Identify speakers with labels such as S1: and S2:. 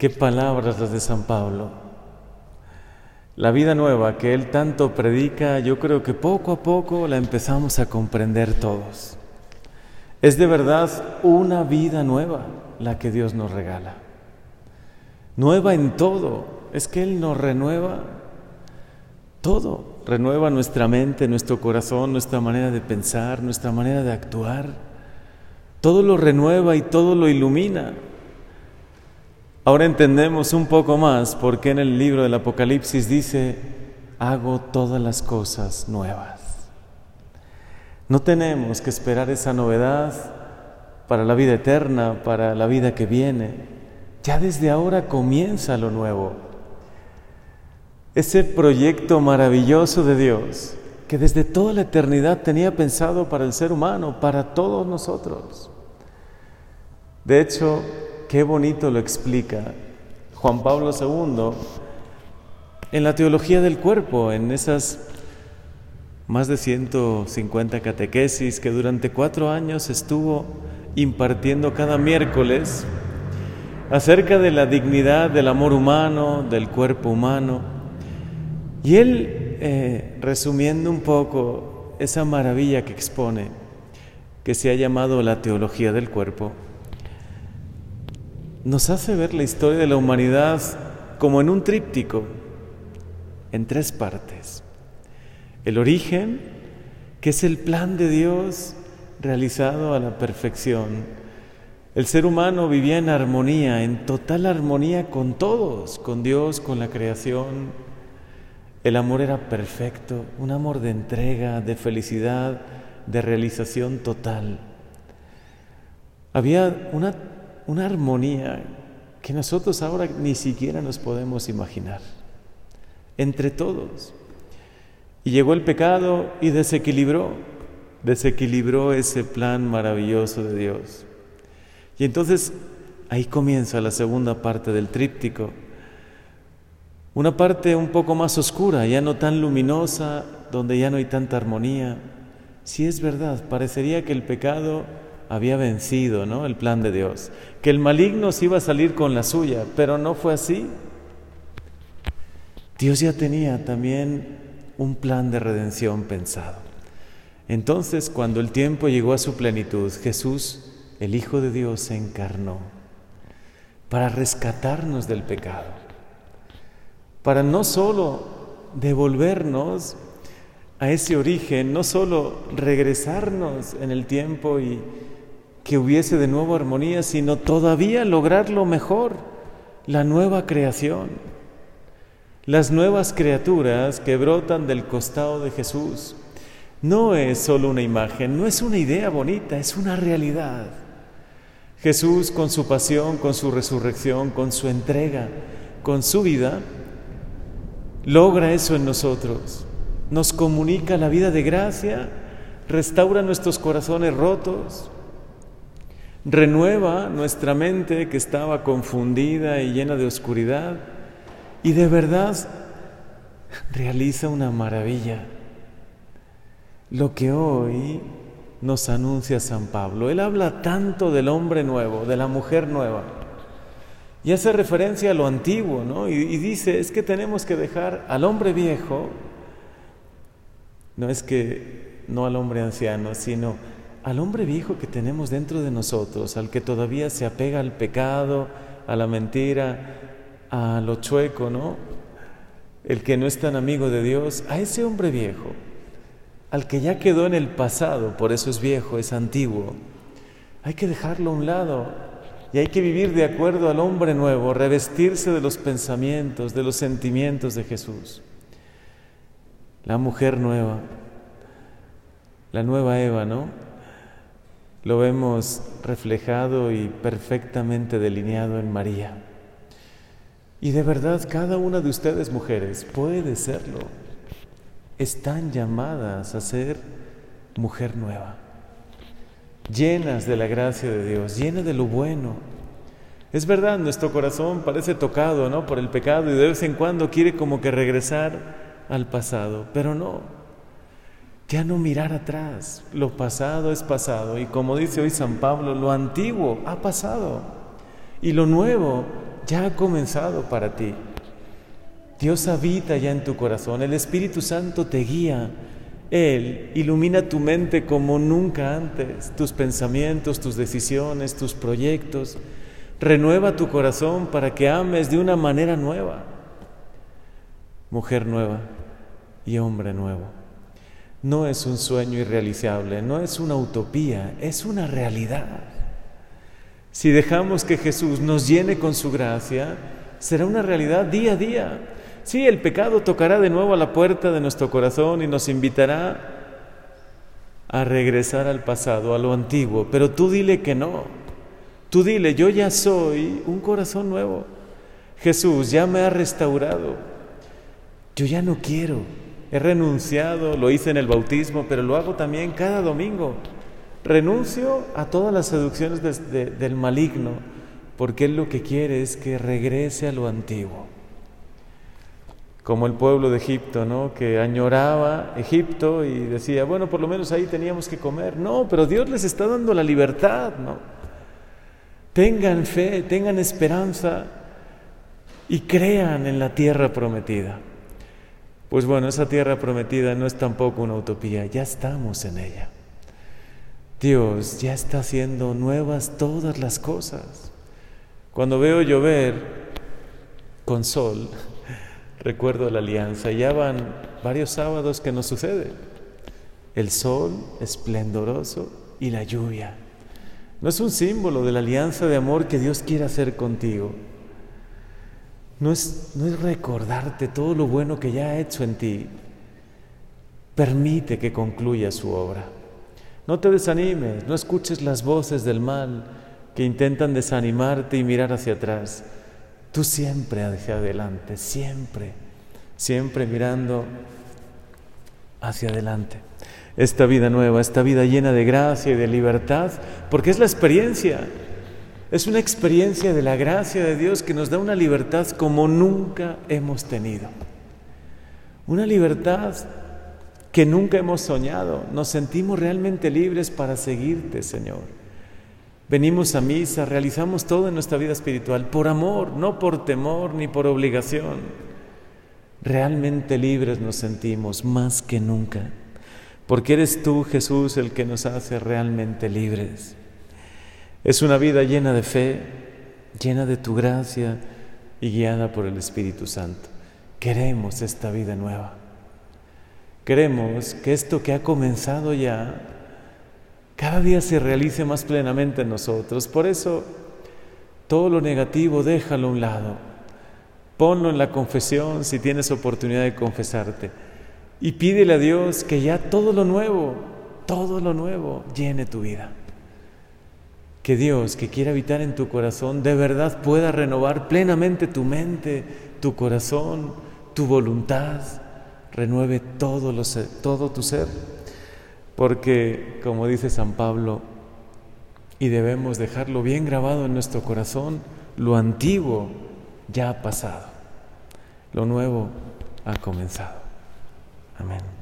S1: Qué palabras las de San Pablo. La vida nueva que él tanto predica, yo creo que poco a poco la empezamos a comprender todos. Es de verdad una vida nueva la que Dios nos regala. Nueva en todo. Es que Él nos renueva todo. Renueva nuestra mente, nuestro corazón, nuestra manera de pensar, nuestra manera de actuar. Todo lo renueva y todo lo ilumina. Ahora entendemos un poco más por qué en el libro del Apocalipsis dice, hago todas las cosas nuevas. No tenemos que esperar esa novedad para la vida eterna, para la vida que viene. Ya desde ahora comienza lo nuevo. Ese proyecto maravilloso de Dios que desde toda la eternidad tenía pensado para el ser humano, para todos nosotros. De hecho, Qué bonito lo explica Juan Pablo II en la teología del cuerpo, en esas más de 150 catequesis que durante cuatro años estuvo impartiendo cada miércoles acerca de la dignidad del amor humano, del cuerpo humano. Y él, eh, resumiendo un poco esa maravilla que expone, que se ha llamado la teología del cuerpo, nos hace ver la historia de la humanidad como en un tríptico, en tres partes. El origen, que es el plan de Dios realizado a la perfección. El ser humano vivía en armonía, en total armonía con todos, con Dios, con la creación. El amor era perfecto, un amor de entrega, de felicidad, de realización total. Había una una armonía que nosotros ahora ni siquiera nos podemos imaginar, entre todos. Y llegó el pecado y desequilibró, desequilibró ese plan maravilloso de Dios. Y entonces ahí comienza la segunda parte del tríptico, una parte un poco más oscura, ya no tan luminosa, donde ya no hay tanta armonía. Si es verdad, parecería que el pecado había vencido ¿no? el plan de Dios, que el maligno se iba a salir con la suya, pero no fue así. Dios ya tenía también un plan de redención pensado. Entonces, cuando el tiempo llegó a su plenitud, Jesús, el Hijo de Dios, se encarnó para rescatarnos del pecado, para no solo devolvernos a ese origen, no solo regresarnos en el tiempo y que hubiese de nuevo armonía, sino todavía lograr lo mejor, la nueva creación, las nuevas criaturas que brotan del costado de Jesús. No es solo una imagen, no es una idea bonita, es una realidad. Jesús con su pasión, con su resurrección, con su entrega, con su vida, logra eso en nosotros. Nos comunica la vida de gracia, restaura nuestros corazones rotos, renueva nuestra mente que estaba confundida y llena de oscuridad y de verdad realiza una maravilla. Lo que hoy nos anuncia San Pablo. Él habla tanto del hombre nuevo, de la mujer nueva. Y hace referencia a lo antiguo, ¿no? Y, y dice, es que tenemos que dejar al hombre viejo, no es que no al hombre anciano, sino al hombre viejo que tenemos dentro de nosotros, al que todavía se apega al pecado, a la mentira, a lo chueco, ¿no? El que no es tan amigo de Dios, a ese hombre viejo, al que ya quedó en el pasado, por eso es viejo, es antiguo, hay que dejarlo a un lado y hay que vivir de acuerdo al hombre nuevo, revestirse de los pensamientos, de los sentimientos de Jesús. La mujer nueva, la nueva Eva, ¿no? Lo vemos reflejado y perfectamente delineado en María. Y de verdad, cada una de ustedes mujeres puede serlo. Están llamadas a ser mujer nueva, llenas de la gracia de Dios, llenas de lo bueno. Es verdad, nuestro corazón parece tocado ¿no? por el pecado y de vez en cuando quiere como que regresar al pasado, pero no. Ya no mirar atrás, lo pasado es pasado y como dice hoy San Pablo, lo antiguo ha pasado y lo nuevo ya ha comenzado para ti. Dios habita ya en tu corazón, el Espíritu Santo te guía, Él ilumina tu mente como nunca antes, tus pensamientos, tus decisiones, tus proyectos, renueva tu corazón para que ames de una manera nueva. Mujer nueva y hombre nuevo. No es un sueño irrealizable, no es una utopía, es una realidad. Si dejamos que Jesús nos llene con su gracia, será una realidad día a día. Sí, el pecado tocará de nuevo a la puerta de nuestro corazón y nos invitará a regresar al pasado, a lo antiguo, pero tú dile que no. Tú dile, yo ya soy un corazón nuevo. Jesús ya me ha restaurado. Yo ya no quiero. He renunciado, lo hice en el bautismo, pero lo hago también cada domingo. Renuncio a todas las seducciones del maligno, porque Él lo que quiere es que regrese a lo antiguo. Como el pueblo de Egipto, ¿no? Que añoraba Egipto y decía, bueno, por lo menos ahí teníamos que comer. No, pero Dios les está dando la libertad, ¿no? Tengan fe, tengan esperanza y crean en la tierra prometida. Pues bueno, esa tierra prometida no es tampoco una utopía, ya estamos en ella. Dios ya está haciendo nuevas todas las cosas. Cuando veo llover con sol, recuerdo la alianza. Ya van varios sábados que nos sucede. El sol esplendoroso y la lluvia. No es un símbolo de la alianza de amor que Dios quiere hacer contigo. No es, no es recordarte todo lo bueno que ya ha hecho en ti. Permite que concluya su obra. No te desanimes, no escuches las voces del mal que intentan desanimarte y mirar hacia atrás. Tú siempre hacia adelante, siempre, siempre mirando hacia adelante. Esta vida nueva, esta vida llena de gracia y de libertad, porque es la experiencia, es una experiencia de la gracia de Dios que nos da una libertad como nunca hemos tenido. Una libertad que nunca hemos soñado. Nos sentimos realmente libres para seguirte, Señor. Venimos a misa, realizamos todo en nuestra vida espiritual por amor, no por temor ni por obligación. Realmente libres nos sentimos más que nunca, porque eres tú, Jesús, el que nos hace realmente libres. Es una vida llena de fe, llena de tu gracia y guiada por el Espíritu Santo. Queremos esta vida nueva. Queremos que esto que ha comenzado ya, cada día se realice más plenamente en nosotros. Por eso, todo lo negativo déjalo a un lado. Ponlo en la confesión si tienes oportunidad de confesarte. Y pídele a Dios que ya todo lo nuevo, todo lo nuevo llene tu vida. Que Dios, que quiere habitar en tu corazón, de verdad pueda renovar plenamente tu mente, tu corazón, tu voluntad renueve todo, lo todo tu ser. Porque, como dice San Pablo, y debemos dejarlo bien grabado en nuestro corazón, lo antiguo ya ha pasado, lo nuevo ha comenzado. Amén.